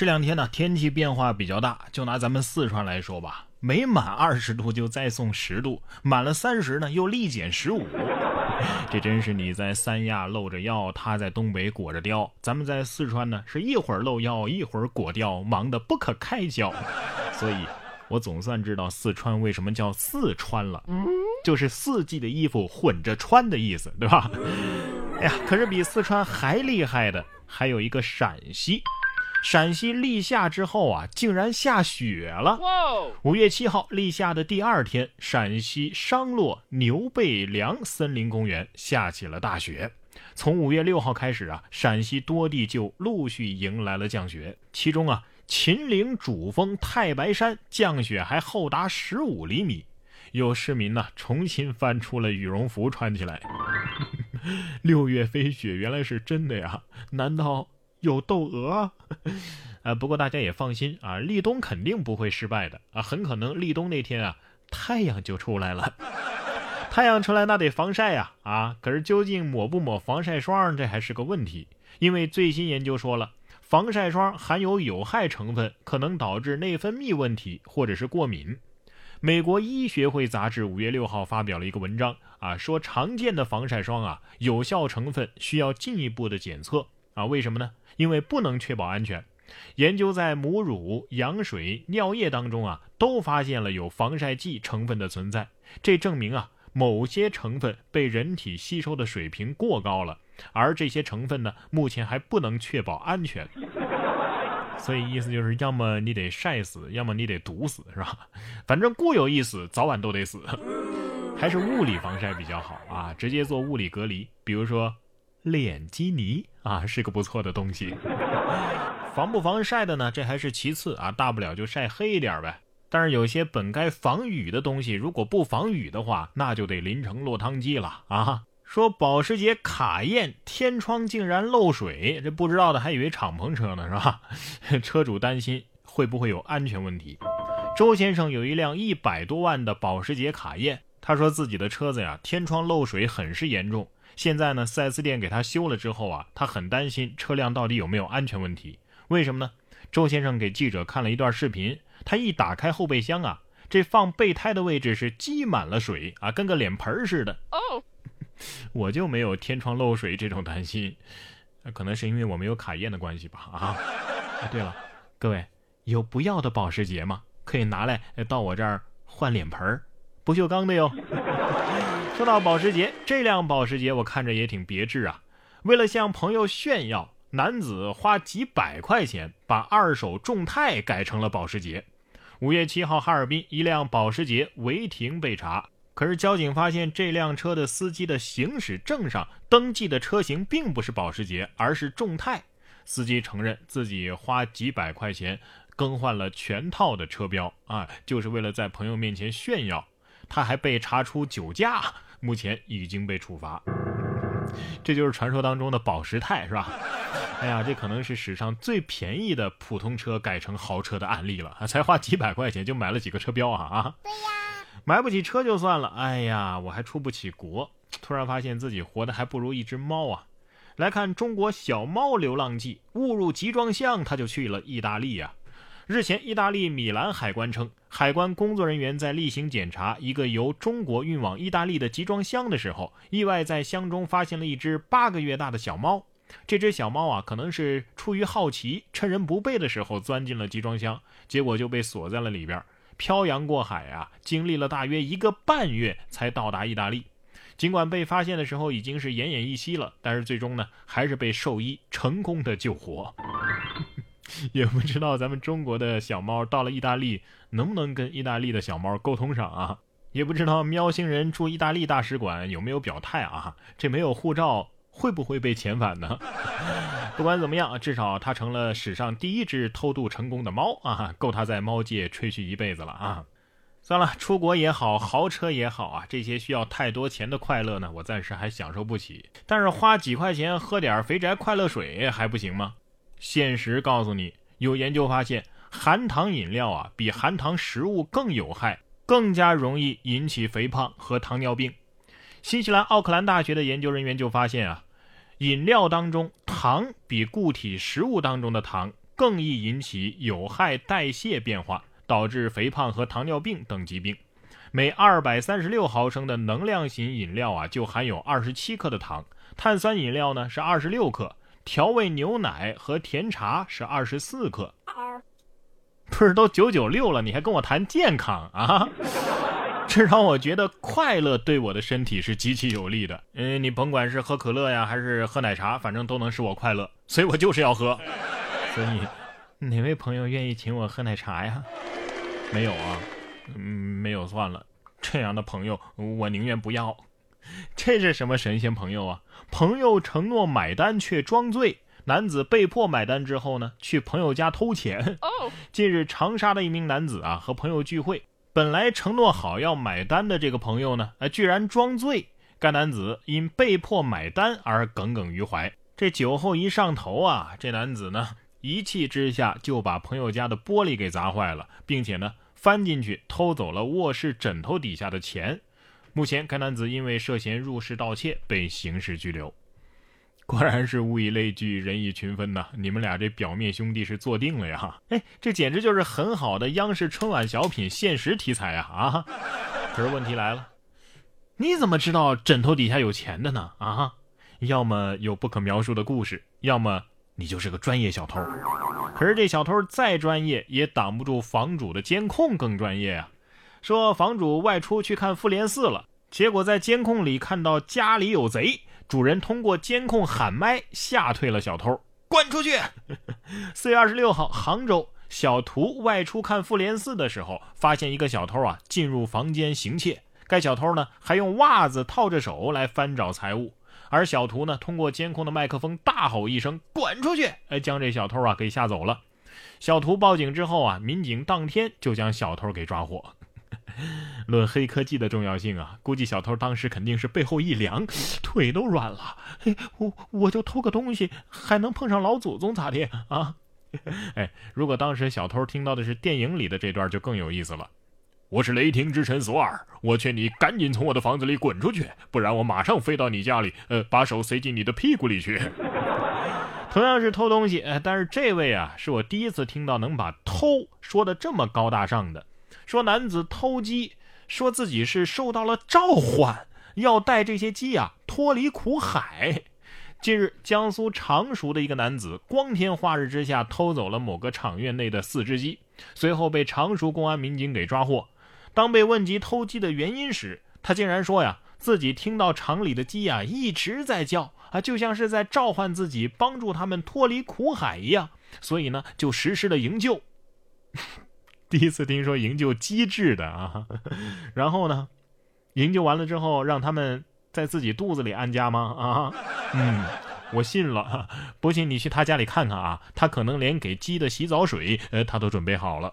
这两天呢，天气变化比较大，就拿咱们四川来说吧，没满二十度就再送十度，满了三十呢又立减十五。这真是你在三亚露着腰，他在东北裹着貂，咱们在四川呢是一会儿露腰，一会儿裹貂，忙得不可开交。所以，我总算知道四川为什么叫四川了，就是四季的衣服混着穿的意思，对吧？哎呀，可是比四川还厉害的还有一个陕西。陕西立夏之后啊，竟然下雪了。五月七号立夏的第二天，陕西商洛牛背梁森林公园下起了大雪。从五月六号开始啊，陕西多地就陆续迎来了降雪。其中啊，秦岭主峰太白山降雪还厚达十五厘米，有市民呢重新翻出了羽绒服穿起来。六月飞雪原来是真的呀？难道？有窦娥，啊，不过大家也放心啊，立冬肯定不会失败的啊，很可能立冬那天啊，太阳就出来了。太阳出来那得防晒呀，啊，可是究竟抹不抹防晒霜，这还是个问题。因为最新研究说了，防晒霜含有有害成分，可能导致内分泌问题或者是过敏。美国医学会杂志五月六号发表了一个文章啊，说常见的防晒霜啊，有效成分需要进一步的检测啊，为什么呢？因为不能确保安全，研究在母乳、羊水、尿液当中啊，都发现了有防晒剂成分的存在。这证明啊，某些成分被人体吸收的水平过高了，而这些成分呢，目前还不能确保安全。所以意思就是，要么你得晒死，要么你得毒死，是吧？反正固有一死，早晚都得死。还是物理防晒比较好啊，直接做物理隔离，比如说。脸基尼啊，是个不错的东西。防不防晒的呢？这还是其次啊，大不了就晒黑一点呗。但是有些本该防雨的东西，如果不防雨的话，那就得淋成落汤鸡了啊！说保时捷卡宴天窗竟然漏水，这不知道的还以为敞篷车呢，是吧？车主担心会不会有安全问题。周先生有一辆一百多万的保时捷卡宴，他说自己的车子呀，天窗漏水很是严重。现在呢，4S 店给他修了之后啊，他很担心车辆到底有没有安全问题。为什么呢？周先生给记者看了一段视频，他一打开后备箱啊，这放备胎的位置是积满了水啊，跟个脸盆似的。哦，我就没有天窗漏水这种担心，可能是因为我没有卡宴的关系吧。啊，对了，各位有不要的保时捷吗？可以拿来到我这儿换脸盆，不锈钢的哟。说到保时捷，这辆保时捷我看着也挺别致啊。为了向朋友炫耀，男子花几百块钱把二手众泰改成了保时捷。五月七号，哈尔滨一辆保时捷违停被查，可是交警发现这辆车的司机的行驶证上登记的车型并不是保时捷，而是众泰。司机承认自己花几百块钱更换了全套的车标啊，就是为了在朋友面前炫耀。他还被查出酒驾。目前已经被处罚，这就是传说当中的宝石泰，是吧？哎呀，这可能是史上最便宜的普通车改成豪车的案例了，才花几百块钱就买了几个车标啊啊！对呀，买不起车就算了，哎呀，我还出不起国，突然发现自己活得还不如一只猫啊！来看中国小猫流浪记，误入集装箱，他就去了意大利呀。日前，意大利米兰海关称，海关工作人员在例行检查一个由中国运往意大利的集装箱的时候，意外在箱中发现了一只八个月大的小猫。这只小猫啊，可能是出于好奇，趁人不备的时候钻进了集装箱，结果就被锁在了里边，漂洋过海啊，经历了大约一个半月才到达意大利。尽管被发现的时候已经是奄奄一息了，但是最终呢，还是被兽医成功的救活。也不知道咱们中国的小猫到了意大利能不能跟意大利的小猫沟通上啊？也不知道喵星人驻意大利大使馆有没有表态啊？这没有护照会不会被遣返呢？不管怎么样，至少它成了史上第一只偷渡成功的猫啊，够它在猫界吹嘘一辈子了啊！算了，出国也好，豪车也好啊，这些需要太多钱的快乐呢，我暂时还享受不起。但是花几块钱喝点肥宅快乐水还不行吗？现实告诉你，有研究发现，含糖饮料啊比含糖食物更有害，更加容易引起肥胖和糖尿病。新西兰奥克兰大学的研究人员就发现啊，饮料当中糖比固体食物当中的糖更易引起有害代谢变化，导致肥胖和糖尿病等疾病。每二百三十六毫升的能量型饮料啊，就含有二十七克的糖；碳酸饮料呢是二十六克；调味牛奶和甜茶是二十四克。不是都九九六了，你还跟我谈健康啊？这让我觉得快乐对我的身体是极其有利的。嗯，你甭管是喝可乐呀，还是喝奶茶，反正都能使我快乐，所以我就是要喝。所以，哪位朋友愿意请我喝奶茶呀？没有啊。嗯，没有算了，这样的朋友我宁愿不要。这是什么神仙朋友啊？朋友承诺买单却装醉，男子被迫买单之后呢，去朋友家偷钱。近日，长沙的一名男子啊和朋友聚会，本来承诺好要买单的这个朋友呢，哎，居然装醉。该男子因被迫买单而耿耿于怀。这酒后一上头啊，这男子呢一气之下就把朋友家的玻璃给砸坏了，并且呢。翻进去偷走了卧室枕头底下的钱，目前该男子因为涉嫌入室盗窃被刑事拘留。果然是物以类聚，人以群分呐！你们俩这表面兄弟是坐定了呀？哎，这简直就是很好的央视春晚小品现实题材啊！啊！可是问题来了，你怎么知道枕头底下有钱的呢？啊？要么有不可描述的故事，要么你就是个专业小偷。可是这小偷再专业，也挡不住房主的监控更专业啊！说房主外出去看复联四了，结果在监控里看到家里有贼，主人通过监控喊麦吓退了小偷，滚出去！四月二十六号，杭州小图外出看复联四的时候，发现一个小偷啊进入房间行窃，该小偷呢还用袜子套着手来翻找财物。而小图呢，通过监控的麦克风大吼一声“滚出去”，哎，将这小偷啊给吓走了。小图报警之后啊，民警当天就将小偷给抓获。论黑科技的重要性啊，估计小偷当时肯定是背后一凉，腿都软了。嘿，我我就偷个东西，还能碰上老祖宗咋的啊？哎，如果当时小偷听到的是电影里的这段，就更有意思了。我是雷霆之神索尔，我劝你赶紧从我的房子里滚出去，不然我马上飞到你家里，呃，把手塞进你的屁股里去。同样是偷东西，呃，但是这位啊，是我第一次听到能把偷说的这么高大上的。说男子偷鸡，说自己是受到了召唤，要带这些鸡啊脱离苦海。近日，江苏常熟的一个男子光天化日之下偷走了某个厂院内的四只鸡，随后被常熟公安民警给抓获。当被问及偷鸡的原因时，他竟然说：“呀，自己听到厂里的鸡呀一直在叫啊，就像是在召唤自己，帮助他们脱离苦海一样，所以呢，就实施了营救。第一次听说营救机智的啊，然后呢，营救完了之后，让他们在自己肚子里安家吗？啊，嗯，我信了。不信你去他家里看看啊，他可能连给鸡的洗澡水，呃，他都准备好了。”